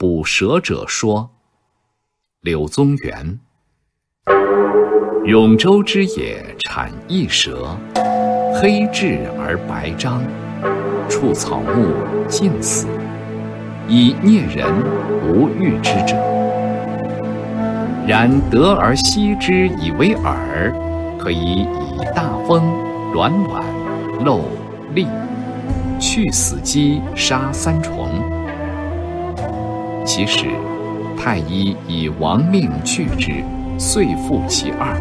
捕蛇者说：“柳宗元，永州之野产异蛇，黑质而白章，触草木尽死，以啮人无欲之者。然得而息之以为饵，可以以大风软卵漏利，去死鸡，杀三虫。其实，太医以亡命去之，遂复其二。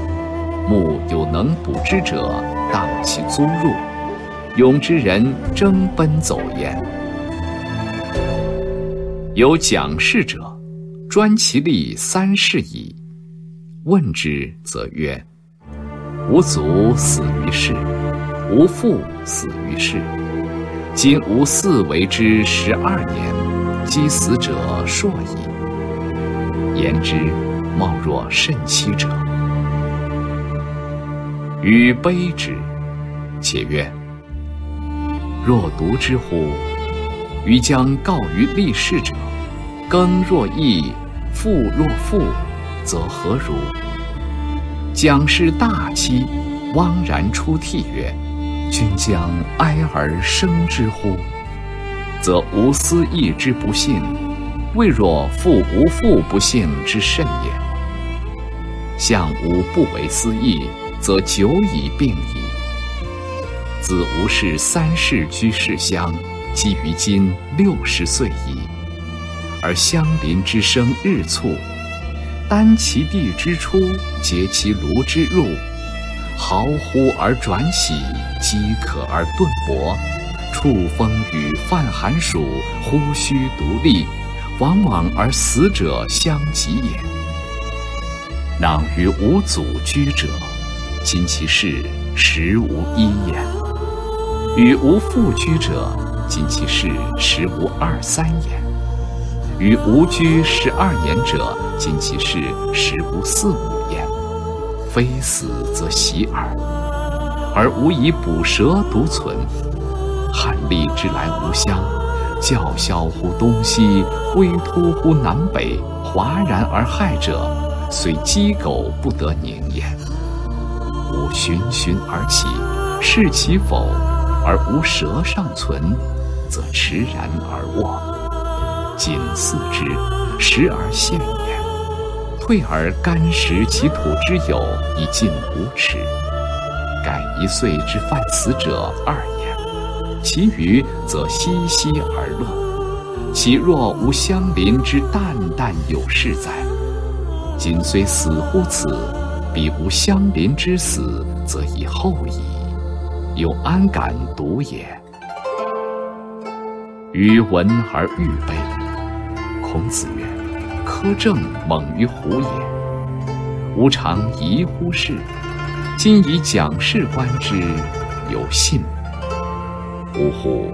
目有能补之者，当其租入；勇之人争奔走焉。有讲事者，专其利三世矣。问之，则曰：“吾祖死于世，吾父死于世。今吾嗣为之十二年，积死者硕矣。言之，貌若甚戚者。予悲之，且曰：若独之乎？予将告于立事者，耕若易，复若复。”则何如？蒋氏大妻汪然出涕曰：“君将哀而生之乎？则无私义之不幸，未若父无父不幸之甚也。相吾不为私义，则久已病矣。子吴氏三世居世乡，积于今六十岁矣，而乡邻之声日促。”担其地之出，结其庐之入，豪乎而转徙，饥渴而顿薄，触风雨泛寒暑，呼须独立，往往而死者相及也。让于无祖居者，今其事实无一也；与无父居者，今其事实无二三也。与无居十二年者，今其事实无四五焉。非死则喜耳。而吾以捕蛇独存。汉吏之来无乡，叫嚣乎东西，挥突乎南北，哗然而骇者，虽鸡狗不得宁焉。吾循循而起，视其否，而无蛇尚存，则迟然而卧。仅似之，时而现也；退而干食其土之有，以尽无耻。盖一岁之犯死者二焉，其余则熙熙而乐。其若无相邻之淡淡有事哉？今虽死乎此，彼无相邻之死，则以后矣。有安敢独也？余闻而欲悲。孔子曰：“苛政猛于虎也。吾常疑乎是，今以讲事观之，有信。呜呼！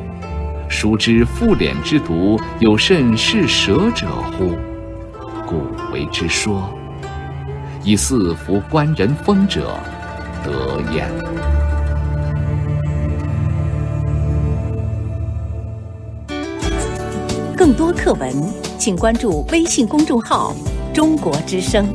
孰知复脸之毒，有甚是蛇者乎？故为之说。以似服观人风者，得焉。”更多课文。请关注微信公众号“中国之声”。